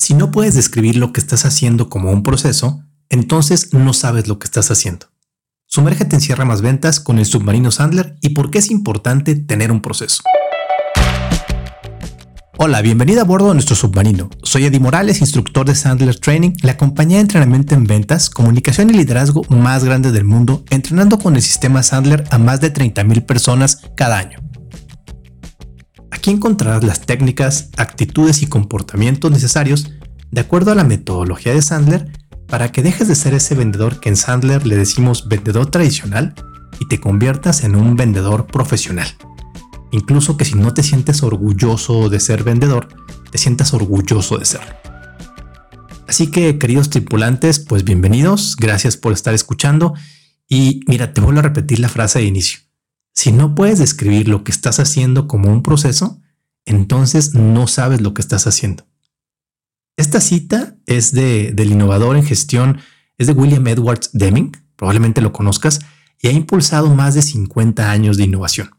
Si no puedes describir lo que estás haciendo como un proceso, entonces no sabes lo que estás haciendo. Sumérgete en Sierra Más Ventas con el submarino Sandler y por qué es importante tener un proceso. Hola, bienvenida a bordo de nuestro submarino. Soy Eddie Morales, instructor de Sandler Training, la compañía de entrenamiento en ventas, comunicación y liderazgo más grande del mundo, entrenando con el sistema Sandler a más de 30.000 personas cada año. Aquí encontrarás las técnicas, actitudes y comportamientos necesarios de acuerdo a la metodología de Sandler para que dejes de ser ese vendedor que en Sandler le decimos vendedor tradicional y te conviertas en un vendedor profesional. Incluso que si no te sientes orgulloso de ser vendedor, te sientas orgulloso de ser. Así que queridos tripulantes, pues bienvenidos, gracias por estar escuchando y mira, te vuelvo a repetir la frase de inicio. Si no puedes describir lo que estás haciendo como un proceso, entonces no sabes lo que estás haciendo. Esta cita es de, del innovador en gestión, es de William Edwards Deming, probablemente lo conozcas, y ha impulsado más de 50 años de innovación.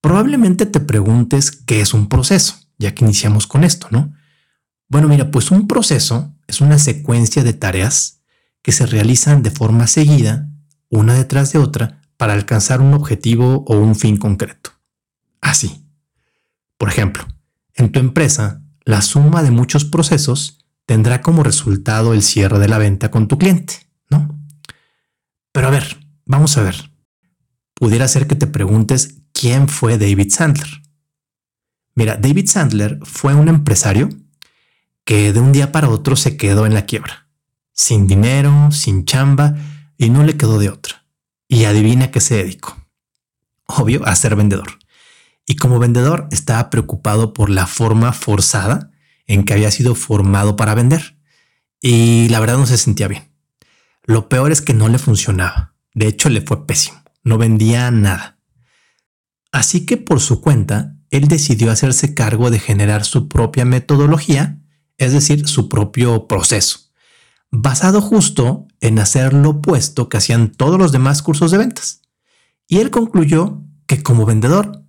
Probablemente te preguntes qué es un proceso, ya que iniciamos con esto, ¿no? Bueno, mira, pues un proceso es una secuencia de tareas que se realizan de forma seguida, una detrás de otra, para alcanzar un objetivo o un fin concreto. Así. Por ejemplo, en tu empresa, la suma de muchos procesos tendrá como resultado el cierre de la venta con tu cliente, ¿no? Pero a ver, vamos a ver. Pudiera ser que te preguntes quién fue David Sandler. Mira, David Sandler fue un empresario que de un día para otro se quedó en la quiebra, sin dinero, sin chamba y no le quedó de otra. Y adivina qué se dedicó. Obvio, a ser vendedor. Y como vendedor estaba preocupado por la forma forzada en que había sido formado para vender. Y la verdad no se sentía bien. Lo peor es que no le funcionaba. De hecho, le fue pésimo. No vendía nada. Así que por su cuenta, él decidió hacerse cargo de generar su propia metodología, es decir, su propio proceso basado justo en hacer lo opuesto que hacían todos los demás cursos de ventas. Y él concluyó que como vendedor,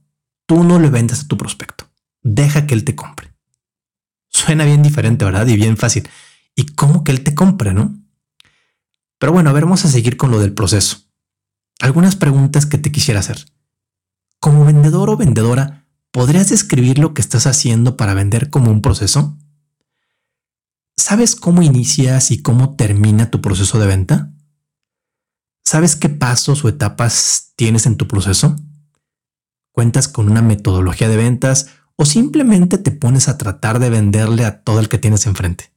tú no le vendas a tu prospecto. Deja que él te compre. Suena bien diferente, ¿verdad? Y bien fácil. ¿Y cómo que él te compre, no? Pero bueno, a ver, vamos a seguir con lo del proceso. Algunas preguntas que te quisiera hacer. Como vendedor o vendedora, ¿podrías describir lo que estás haciendo para vender como un proceso? ¿Sabes cómo inicias y cómo termina tu proceso de venta? ¿Sabes qué pasos o etapas tienes en tu proceso? ¿Cuentas con una metodología de ventas o simplemente te pones a tratar de venderle a todo el que tienes enfrente?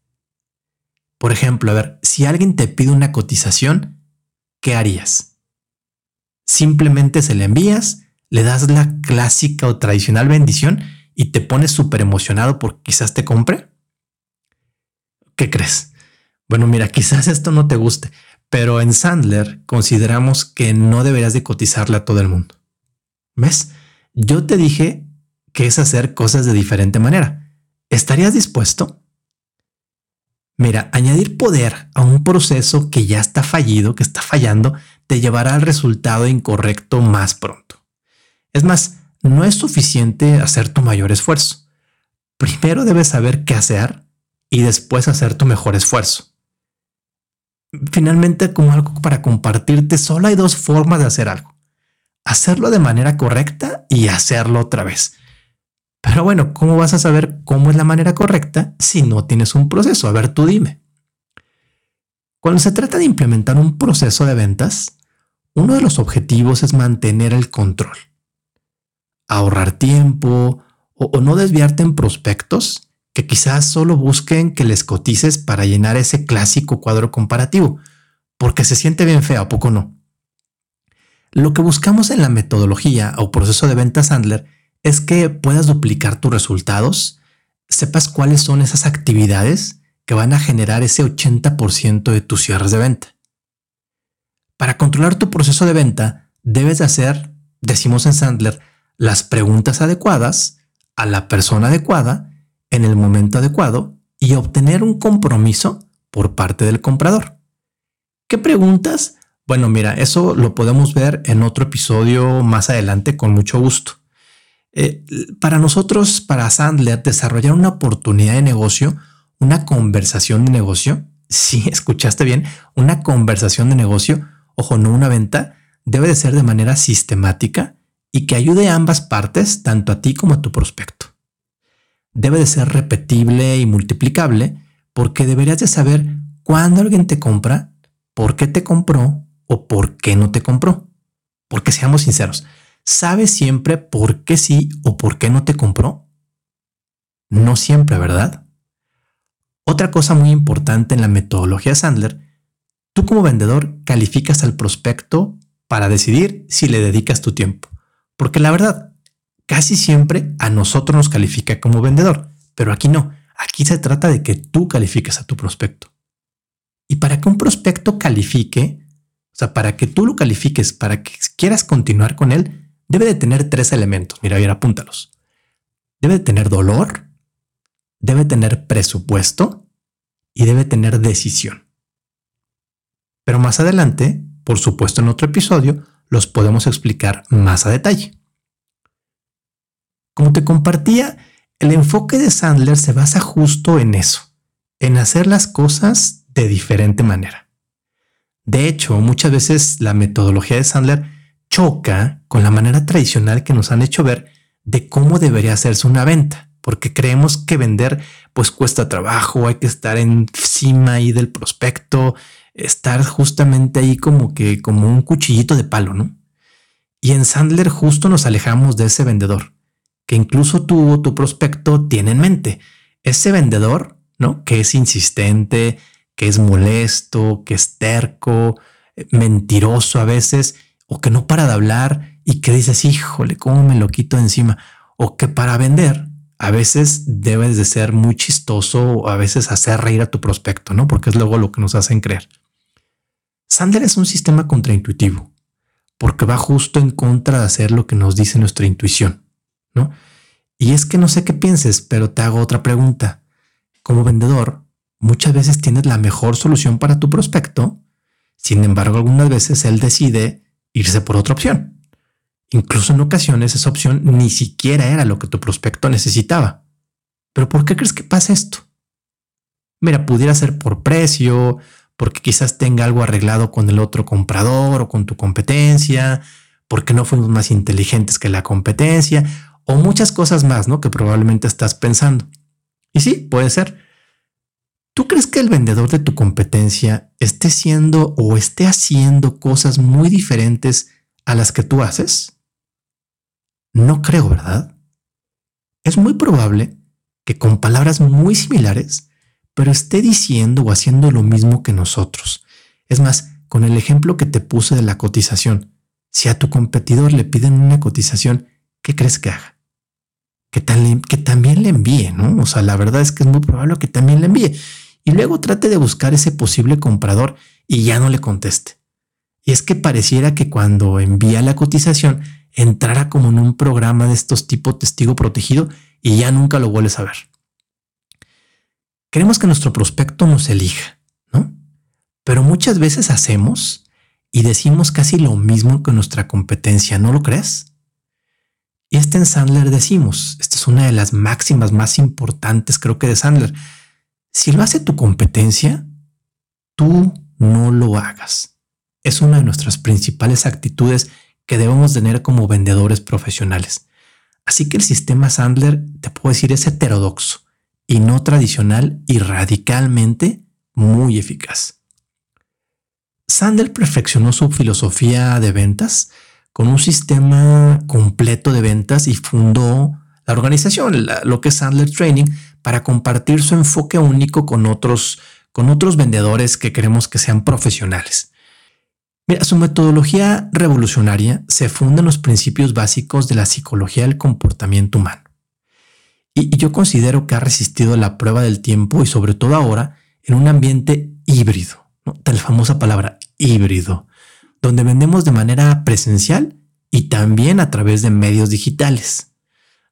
Por ejemplo, a ver, si alguien te pide una cotización, ¿qué harías? Simplemente se le envías, le das la clásica o tradicional bendición y te pones súper emocionado porque quizás te compre. ¿Qué crees? Bueno, mira, quizás esto no te guste, pero en Sandler consideramos que no deberías de cotizarle a todo el mundo. ¿Ves? Yo te dije que es hacer cosas de diferente manera. ¿Estarías dispuesto? Mira, añadir poder a un proceso que ya está fallido, que está fallando, te llevará al resultado incorrecto más pronto. Es más, no es suficiente hacer tu mayor esfuerzo. Primero debes saber qué hacer y después hacer tu mejor esfuerzo. Finalmente, como algo para compartirte, solo hay dos formas de hacer algo. Hacerlo de manera correcta y hacerlo otra vez. Pero bueno, ¿cómo vas a saber cómo es la manera correcta si no tienes un proceso? A ver, tú dime. Cuando se trata de implementar un proceso de ventas, uno de los objetivos es mantener el control, ahorrar tiempo o, o no desviarte en prospectos que quizás solo busquen que les cotices para llenar ese clásico cuadro comparativo, porque se siente bien feo, ¿a poco no? Lo que buscamos en la metodología o proceso de venta Sandler es que puedas duplicar tus resultados, sepas cuáles son esas actividades que van a generar ese 80% de tus cierres de venta. Para controlar tu proceso de venta, debes de hacer, decimos en Sandler, las preguntas adecuadas a la persona adecuada en el momento adecuado y obtener un compromiso por parte del comprador. ¿Qué preguntas? Bueno, mira, eso lo podemos ver en otro episodio más adelante con mucho gusto. Eh, para nosotros, para Sandler, desarrollar una oportunidad de negocio, una conversación de negocio, si escuchaste bien, una conversación de negocio, ojo, no una venta, debe de ser de manera sistemática y que ayude a ambas partes, tanto a ti como a tu prospecto. Debe de ser repetible y multiplicable porque deberías de saber cuándo alguien te compra, por qué te compró o por qué no te compró. Porque seamos sinceros, ¿sabes siempre por qué sí o por qué no te compró? No siempre, ¿verdad? Otra cosa muy importante en la metodología Sandler, tú como vendedor calificas al prospecto para decidir si le dedicas tu tiempo. Porque la verdad, casi siempre a nosotros nos califica como vendedor, pero aquí no. Aquí se trata de que tú califiques a tu prospecto. Y para que un prospecto califique, o sea, para que tú lo califiques, para que quieras continuar con él, debe de tener tres elementos. Mira, mira, apúntalos. Debe de tener dolor, debe tener presupuesto y debe tener decisión. Pero más adelante, por supuesto en otro episodio, los podemos explicar más a detalle. Como te compartía, el enfoque de Sandler se basa justo en eso, en hacer las cosas de diferente manera. De hecho, muchas veces la metodología de Sandler choca con la manera tradicional que nos han hecho ver de cómo debería hacerse una venta, porque creemos que vender pues cuesta trabajo, hay que estar encima ahí del prospecto, estar justamente ahí como que como un cuchillito de palo, ¿no? Y en Sandler justo nos alejamos de ese vendedor, incluso tú tu prospecto tiene en mente. Ese vendedor, ¿no? Que es insistente, que es molesto, que es terco, eh, mentiroso a veces, o que no para de hablar y que dices, híjole, ¿cómo me lo quito encima? O que para vender a veces debes de ser muy chistoso o a veces hacer reír a tu prospecto, ¿no? Porque es luego lo que nos hacen creer. Sander es un sistema contraintuitivo porque va justo en contra de hacer lo que nos dice nuestra intuición, Y es que no sé qué pienses, pero te hago otra pregunta. Como vendedor, muchas veces tienes la mejor solución para tu prospecto, sin embargo, algunas veces él decide irse por otra opción. Incluso en ocasiones esa opción ni siquiera era lo que tu prospecto necesitaba. Pero ¿por qué crees que pasa esto? Mira, pudiera ser por precio, porque quizás tenga algo arreglado con el otro comprador o con tu competencia, porque no fuimos más inteligentes que la competencia o muchas cosas más, ¿no? Que probablemente estás pensando. Y sí, puede ser. ¿Tú crees que el vendedor de tu competencia esté siendo o esté haciendo cosas muy diferentes a las que tú haces? No creo, ¿verdad? Es muy probable que con palabras muy similares pero esté diciendo o haciendo lo mismo que nosotros. Es más, con el ejemplo que te puse de la cotización, si a tu competidor le piden una cotización, ¿qué crees que haga? Que, que también le envíe, ¿no? O sea, la verdad es que es muy probable que también le envíe. Y luego trate de buscar ese posible comprador y ya no le conteste. Y es que pareciera que cuando envía la cotización, entrara como en un programa de estos tipo testigo protegido y ya nunca lo vuelves a ver. Queremos que nuestro prospecto nos elija, ¿no? Pero muchas veces hacemos y decimos casi lo mismo que nuestra competencia, ¿no lo crees? Y este en Sandler decimos, esta es una de las máximas más importantes creo que de Sandler, si lo hace tu competencia, tú no lo hagas. Es una de nuestras principales actitudes que debemos tener como vendedores profesionales. Así que el sistema Sandler, te puedo decir, es heterodoxo y no tradicional y radicalmente muy eficaz. Sandel perfeccionó su filosofía de ventas con un sistema completo de ventas y fundó la organización, lo que es Sandler Training, para compartir su enfoque único con otros, con otros vendedores que queremos que sean profesionales. Mira, su metodología revolucionaria se funda en los principios básicos de la psicología del comportamiento humano. Y, yo considero que ha resistido la prueba del tiempo y sobre todo ahora en un ambiente híbrido, ¿no? famosa palabra híbrido, donde vendemos de manera presencial y también a través de medios digitales.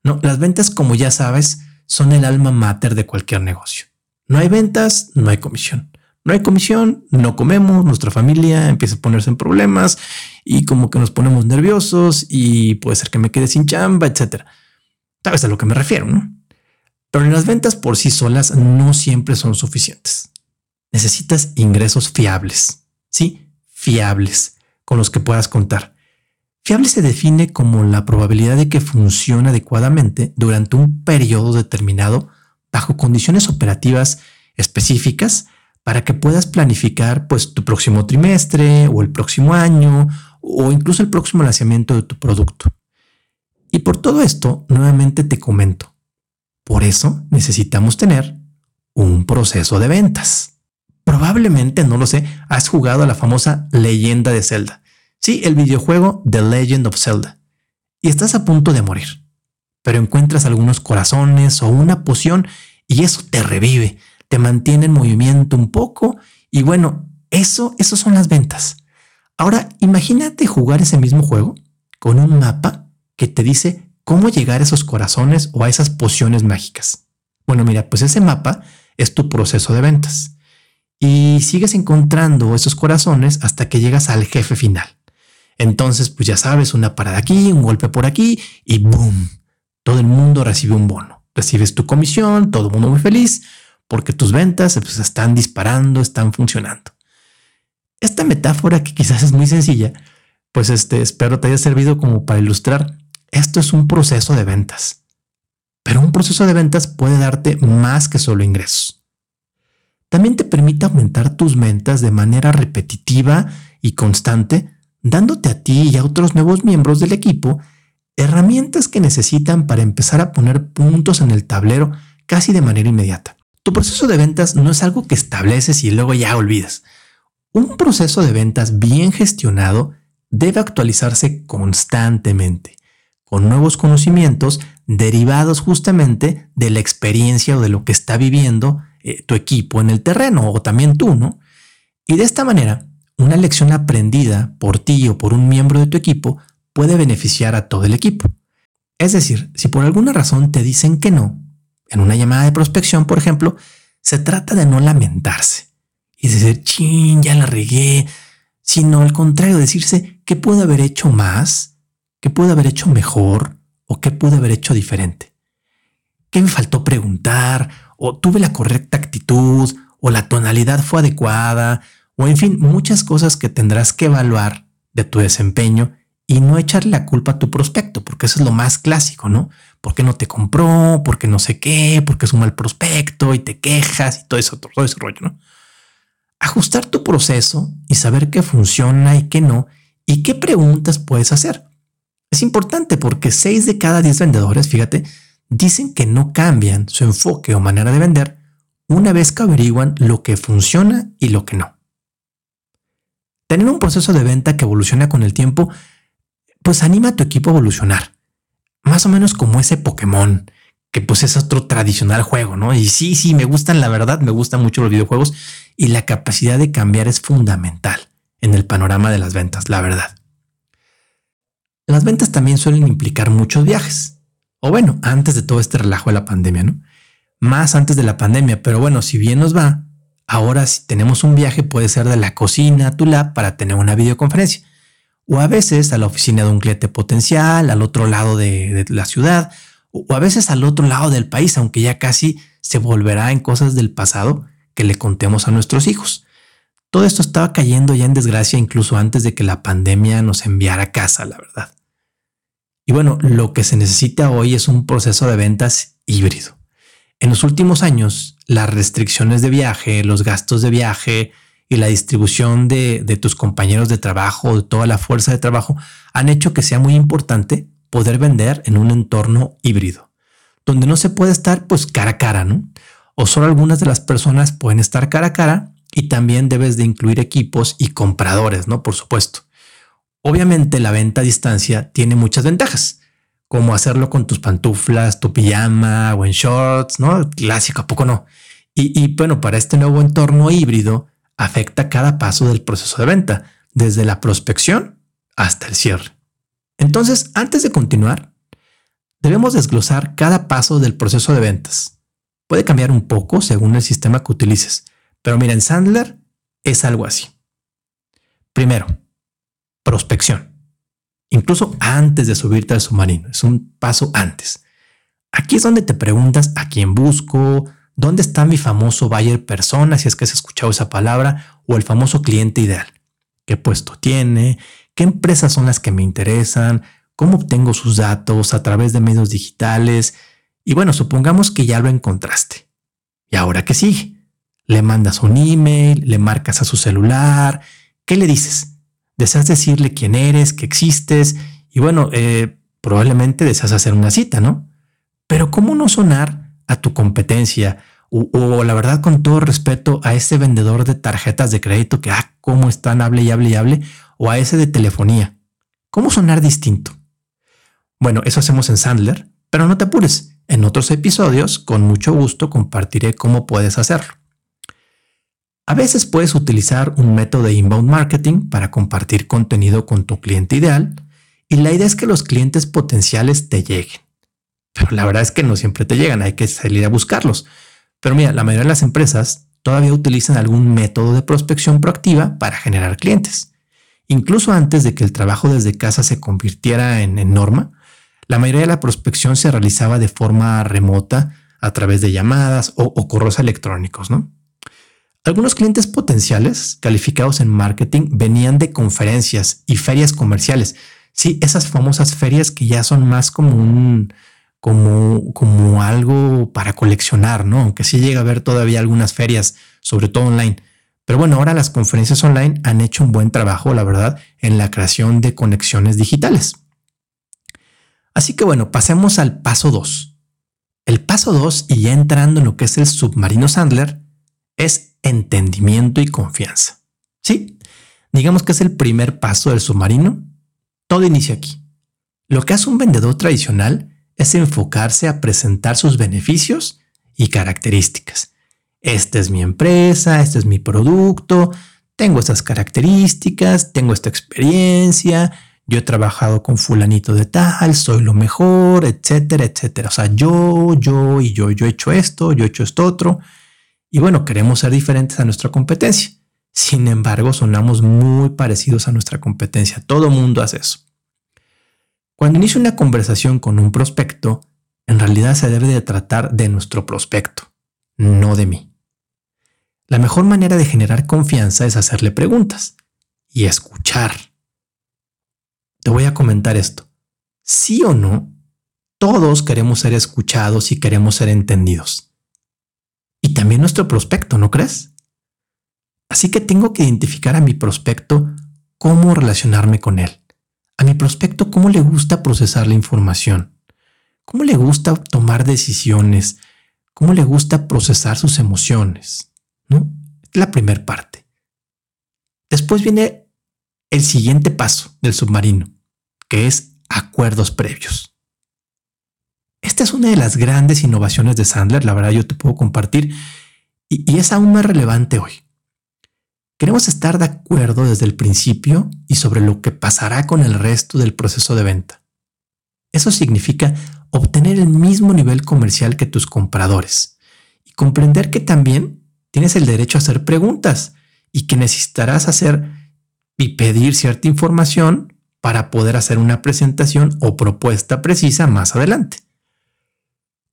No, las ventas, como ya sabes, son el alma mater de cualquier negocio. No hay ventas, no hay comisión. No hay comisión, no comemos, nuestra familia empieza a ponerse en problemas y como que nos ponemos nerviosos y puede ser que me quede sin chamba, etcétera. Sabes a lo que me refiero, ¿no? Pero las ventas por sí solas no siempre son suficientes. Necesitas ingresos fiables, ¿sí? Fiables, con los que puedas contar. Fiable se define como la probabilidad de que funcione adecuadamente durante un periodo determinado bajo condiciones operativas específicas para que puedas planificar pues tu próximo trimestre o el próximo año o incluso el próximo lanzamiento de tu producto. Y por todo esto, nuevamente te comento, por eso necesitamos tener un proceso de ventas. Probablemente, no lo sé, has jugado a la famosa leyenda de Zelda. Sí, el videojuego The Legend of Zelda. Y estás a punto de morir. Pero encuentras algunos corazones o una poción y eso te revive, te mantiene en movimiento un poco y bueno, eso, eso son las ventas. Ahora, imagínate jugar ese mismo juego con un mapa que te dice cómo llegar a esos corazones o a esas pociones mágicas. Bueno, mira, pues ese mapa es tu proceso de ventas y sigues encontrando esos corazones hasta que llegas al jefe final. Entonces, pues ya sabes, una parada aquí, un golpe por aquí y ¡boom! Todo el mundo recibe un bono. Recibes tu comisión, todo el mundo muy feliz porque tus ventas pues, están disparando, están funcionando. Esta metáfora que quizás es muy sencilla, pues este, espero te haya servido como para ilustrar. Esto es un proceso de ventas, pero un proceso de ventas puede darte más que solo ingresos. También te permite aumentar tus ventas de manera repetitiva y constante, dándote a ti y a otros nuevos miembros del equipo herramientas que necesitan para empezar a poner puntos en el tablero casi de manera inmediata. Tu proceso de ventas no es algo que estableces y luego ya olvidas. Un proceso de ventas bien gestionado debe actualizarse constantemente, con nuevos conocimientos derivados justamente de la experiencia o de lo que está viviendo eh, tu equipo en el terreno o también tú, ¿no? Y de esta manera, una lección aprendida por ti o por un miembro de tu equipo puede beneficiar a todo el equipo. Es decir, si por alguna razón te dicen que no, en una llamada de prospección, por ejemplo, se trata de no lamentarse y decir, chin, ya la regué, sino al contrario, decirse qué pude haber hecho más, qué pude haber hecho mejor o qué pude haber hecho diferente. ¿Qué me faltó preguntar? ¿O tuve la correcta actitud? ¿O la tonalidad fue adecuada? O en fin, muchas cosas que tendrás que evaluar de tu desempeño y no echarle la culpa a tu prospecto, porque eso es lo más clásico, ¿no? ¿Por qué no te compró? ¿Por qué no sé qué? ¿Por qué es un mal prospecto? Y te quejas y todo eso, todo ese rollo, ¿no? Ajustar tu proceso y saber qué funciona y qué no y qué preguntas puedes hacer. Es importante porque 6 de cada 10 vendedores, fíjate, dicen que no cambian su enfoque o manera de vender una vez que averiguan lo que funciona y lo que no. Tener un proceso de venta que evoluciona con el tiempo pues anima a tu equipo a evolucionar. Más o menos como ese Pokémon, que pues es otro tradicional juego, ¿no? Y sí, sí, me gustan, la verdad, me gustan mucho los videojuegos y la capacidad de cambiar es fundamental en el panorama de las ventas, la verdad. Las ventas también suelen implicar muchos viajes. O bueno, antes de todo este relajo de la pandemia, ¿no? Más antes de la pandemia, pero bueno, si bien nos va, ahora si tenemos un viaje puede ser de la cocina a tu lab para tener una videoconferencia o a veces a la oficina de un cliente potencial, al otro lado de, la ciudad, o a veces al otro lado del país, aunque ya casi se volverá en cosas del pasado que le contemos a nuestros hijos. Todo esto estaba cayendo ya en desgracia incluso antes de que la pandemia nos enviara a casa, la verdad. Y bueno, lo que se necesita hoy es un proceso de ventas híbrido. En los últimos años, las restricciones de viaje, los gastos de viaje, y la distribución de, tus compañeros de trabajo, de toda la fuerza de trabajo, han hecho que sea muy importante poder vender en un entorno híbrido, donde no se puede estar pues cara a cara, ¿no? O solo algunas de las personas pueden estar cara a cara y también debes de incluir equipos y compradores, ¿no? Por supuesto. Obviamente la venta a distancia tiene muchas ventajas, como hacerlo con tus pantuflas, tu pijama o en shorts, ¿no? Clásico, ¿a poco no? Y, y bueno, para este nuevo entorno híbrido, afecta cada paso del proceso de venta, desde la prospección hasta el cierre. Entonces, antes de continuar, debemos desglosar cada paso del proceso de ventas. Puede cambiar un poco según el sistema que utilices, pero mira, en Sandler es algo así. Primero, prospección. Incluso antes de subirte al submarino, es un paso antes. Aquí es donde te preguntas a quién busco, dónde está mi famoso buyer persona, si es que has escuchado esa palabra, o el famoso cliente ideal. ¿Qué puesto tiene? ¿Qué empresas son las que me interesan? ¿Cómo obtengo sus datos a través de medios digitales? Y bueno, supongamos que ya lo encontraste. ¿Y ahora qué sigue? Le mandas un email, le marcas a su celular. ¿Qué le dices? Deseas decirle quién eres, que existes y bueno, eh, probablemente deseas hacer una cita, ¿no? Pero ¿cómo no sonar a tu competencia? O, la verdad, con todo respeto, a ese vendedor de tarjetas de crédito que, ah, cómo están, hable y hable y hable, o a ese de telefonía. ¿Cómo sonar distinto? Bueno, eso hacemos en Sandler, pero no te apures. En otros episodios, con mucho gusto, compartiré cómo puedes hacerlo. A veces puedes utilizar un método de inbound marketing para compartir contenido con tu cliente ideal y la idea es que los clientes potenciales te lleguen. Pero la verdad es que no siempre te llegan, hay que salir a buscarlos. Pero mira, la mayoría de las empresas todavía utilizan algún método de prospección proactiva para generar clientes. Incluso antes de que el trabajo desde casa se convirtiera en, norma, la mayoría de la prospección se realizaba de forma remota a través de llamadas o, o correos electrónicos, ¿no? Algunos clientes potenciales calificados en marketing venían de conferencias y ferias comerciales, Sí, esas famosas ferias que ya son más como un, como, como algo para coleccionar, ¿no? Aunque sí llega a haber todavía algunas ferias, sobre todo online. Pero bueno, ahora las conferencias online han hecho un buen trabajo, la verdad, en la creación de conexiones digitales. Así que bueno, pasemos al paso 2. El paso 2, y ya entrando en lo que es el submarino Sandler, es entendimiento y confianza. Sí, digamos que es el primer paso del submarino todo inicia aquí. Lo que hace un vendedor tradicional es enfocarse a presentar sus beneficios y características. Esta es mi empresa, este es mi producto, tengo estas características, tengo esta experiencia, yo he trabajado con fulanito de tal, soy lo mejor, etcétera, etcétera. O sea, yo, yo y yo, yo he hecho esto, yo he hecho esto otro. Y bueno, queremos ser diferentes a nuestra competencia. Sin embargo, sonamos muy parecidos a nuestra competencia. Todo mundo hace eso. Cuando inicio una conversación con un prospecto, en realidad se debe de tratar de nuestro prospecto, no de mí. La mejor manera de generar confianza es hacerle preguntas y escuchar. Te voy a comentar esto. Sí o no, todos queremos ser escuchados y queremos ser entendidos. También nuestro prospecto, ¿no crees? Así que tengo que identificar a mi prospecto cómo relacionarme con él. A mi prospecto cómo le gusta procesar la información. Cómo le gusta tomar decisiones. Cómo le gusta procesar sus emociones. ¿no? La primera parte. Después viene el siguiente paso del submarino, que es acuerdos previos. Esta es una de las grandes innovaciones de Sandler, la verdad yo te puedo compartir, y, y es aún más relevante hoy. Queremos estar de acuerdo desde el principio y sobre lo que pasará con el resto del proceso de venta. Eso significa obtener el mismo nivel comercial que tus compradores y comprender que también tienes el derecho a hacer preguntas y que necesitarás hacer y pedir cierta información para poder hacer una presentación o propuesta precisa más adelante.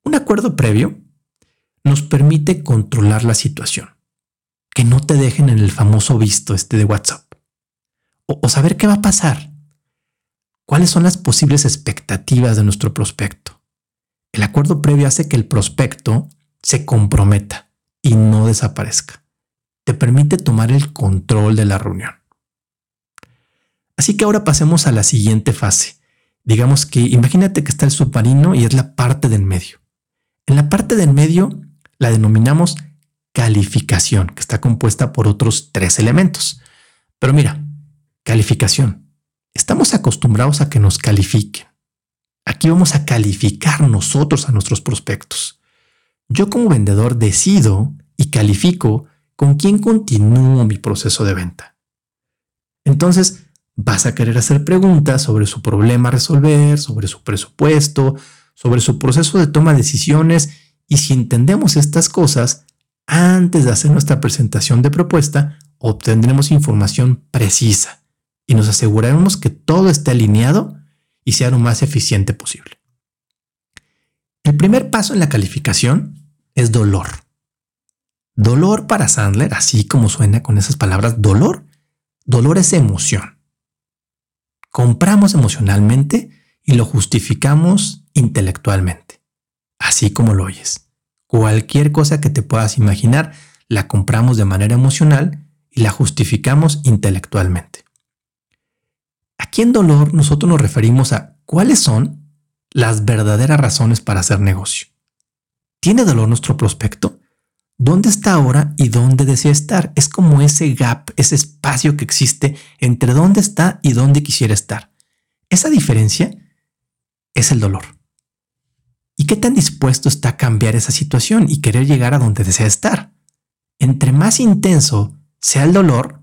Un acuerdo previo nos permite controlar la situación que no te dejen en el famoso visto este de WhatsApp. O, saber qué va a pasar. ¿Cuáles son las posibles expectativas de nuestro prospecto? El acuerdo previo hace que el prospecto se comprometa y no desaparezca. Te permite tomar el control de la reunión. Así que ahora pasemos a la siguiente fase. Digamos que imagínate que está el submarino y es la parte del medio. En la parte del medio la denominamos calificación, que está compuesta por otros tres elementos. Pero mira, calificación. Estamos acostumbrados a que nos califiquen. Aquí vamos a calificar nosotros a nuestros prospectos. Yo como vendedor decido y califico con quién continúo mi proceso de venta. Entonces, vas a querer hacer preguntas sobre su problema a resolver, sobre su presupuesto, sobre su proceso de toma de decisiones y si entendemos estas cosas, antes de hacer nuestra presentación de propuesta, obtendremos información precisa y nos aseguraremos que todo esté alineado y sea lo más eficiente posible. El primer paso en la calificación es dolor. Dolor para Sandler, así como suena con esas palabras, dolor. Dolor es emoción. Compramos emocionalmente y lo justificamos intelectualmente, así como lo oyes. Cualquier cosa que te puedas imaginar, la compramos de manera emocional y la justificamos intelectualmente. Aquí en dolor nosotros nos referimos a cuáles son las verdaderas razones para hacer negocio. ¿Tiene dolor nuestro prospecto? ¿Dónde está ahora y dónde desea estar? Es como ese gap, ese espacio que existe entre dónde está y dónde quisiera estar. Esa diferencia es el dolor. ¿Y qué tan dispuesto está a cambiar esa situación y querer llegar a donde desea estar? Entre más intenso sea el dolor,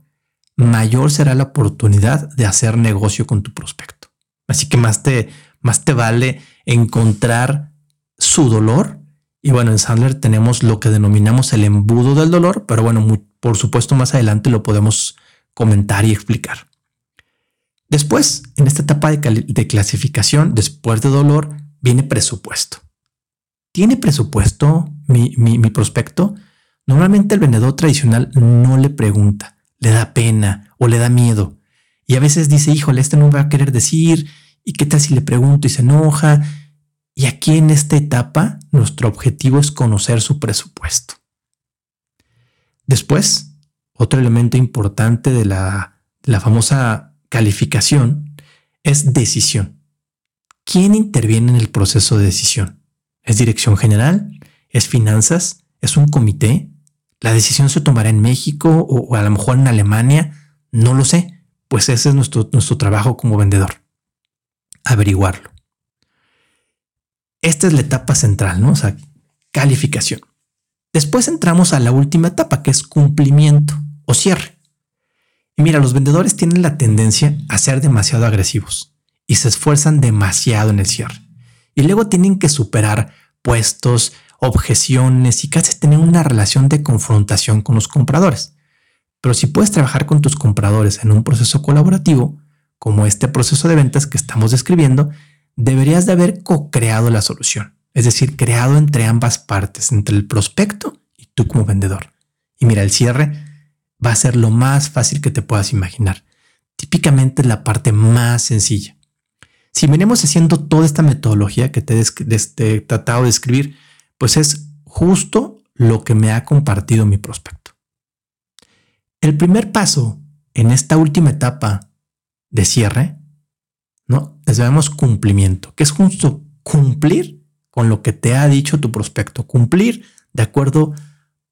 mayor será la oportunidad de hacer negocio con tu prospecto. Así que más te, más te vale encontrar su dolor. Y bueno, en Sandler tenemos lo que denominamos el embudo del dolor, pero bueno, por supuesto más adelante lo podemos comentar y explicar. Después, en esta etapa de, clasificación, después de dolor, viene presupuesto. ¿Tiene presupuesto mi, mi prospecto? Normalmente el vendedor tradicional no le pregunta, le da pena o le da miedo. Y a veces dice, híjole, este no va a querer decir, ¿y qué tal si le pregunto y se enoja? Y aquí en esta etapa, nuestro objetivo es conocer su presupuesto. Después, otro elemento importante de la, la famosa calificación es decisión. ¿Quién interviene en el proceso de decisión? ¿Es dirección general? ¿Es finanzas? ¿Es un comité? ¿La decisión se tomará en México o, a lo mejor en Alemania? No lo sé. Pues ese es nuestro, nuestro trabajo como vendedor. Averiguarlo. Esta es la etapa central, ¿no? O sea, calificación. Después entramos a la última etapa, que es cumplimiento o cierre. Y mira, los vendedores tienen la tendencia a ser demasiado agresivos y se esfuerzan demasiado en el cierre. Y luego tienen que superar puestos, objeciones y casi tener una relación de confrontación con los compradores. Pero si puedes trabajar con tus compradores en un proceso colaborativo, como este proceso de ventas que estamos describiendo, deberías de haber co-creado la solución, es decir, creado entre ambas partes, entre el prospecto y tú como vendedor. Y mira, el cierre va a ser lo más fácil que te puedas imaginar. Típicamente es la parte más sencilla. Si venimos haciendo toda esta metodología que te he tratado de escribir, pues es justo lo que me ha compartido mi prospecto. El primer paso en esta última etapa de cierre, ¿no? Les llamamos cumplimiento, que es justo cumplir con lo que te ha dicho tu prospecto, cumplir de acuerdo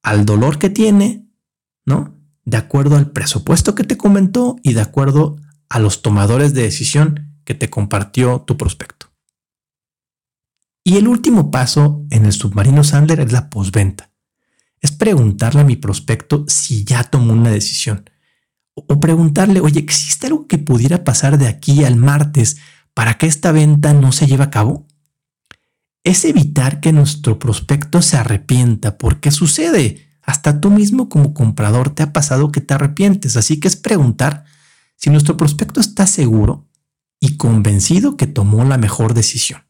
al dolor que tiene, ¿no? de acuerdo al presupuesto que te comentó y de acuerdo a los tomadores de decisión que te compartió tu prospecto. Y el último paso en el submarino Sandler es la postventa. Es preguntarle a mi prospecto si ya tomó una decisión. O preguntarle, oye, ¿existe algo que pudiera pasar de aquí al martes para que esta venta no se lleve a cabo? Es evitar que nuestro prospecto se arrepienta porque sucede. Hasta tú mismo como comprador te ha pasado que te arrepientes, así que es preguntar si nuestro prospecto está seguro y convencido que tomó la mejor decisión.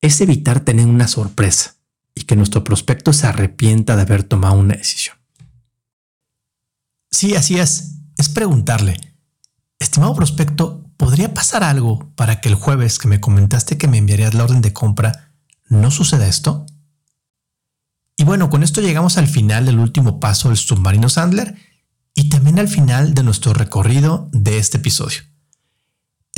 Es evitar tener una sorpresa y que nuestro prospecto se arrepienta de haber tomado una decisión. Sí, así es. Es preguntarle, estimado prospecto, ¿podría pasar algo para que el jueves que me comentaste que me enviarías la orden de compra no suceda esto? Y bueno, con esto llegamos al final del último paso del submarino Sandler y también al final de nuestro recorrido de este episodio.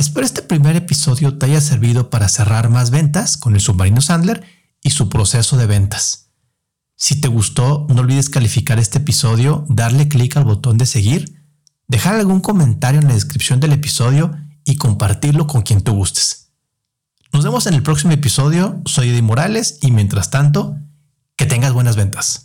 Espero este primer episodio te haya servido para cerrar más ventas con el submarino Sandler y su proceso de ventas. Si te gustó, no olvides calificar este episodio, darle clic al botón de seguir, dejar algún comentario en la descripción del episodio y compartirlo con quien tú gustes. Nos vemos en el próximo episodio, soy Eddie Morales y mientras tanto, que tengas buenas ventas.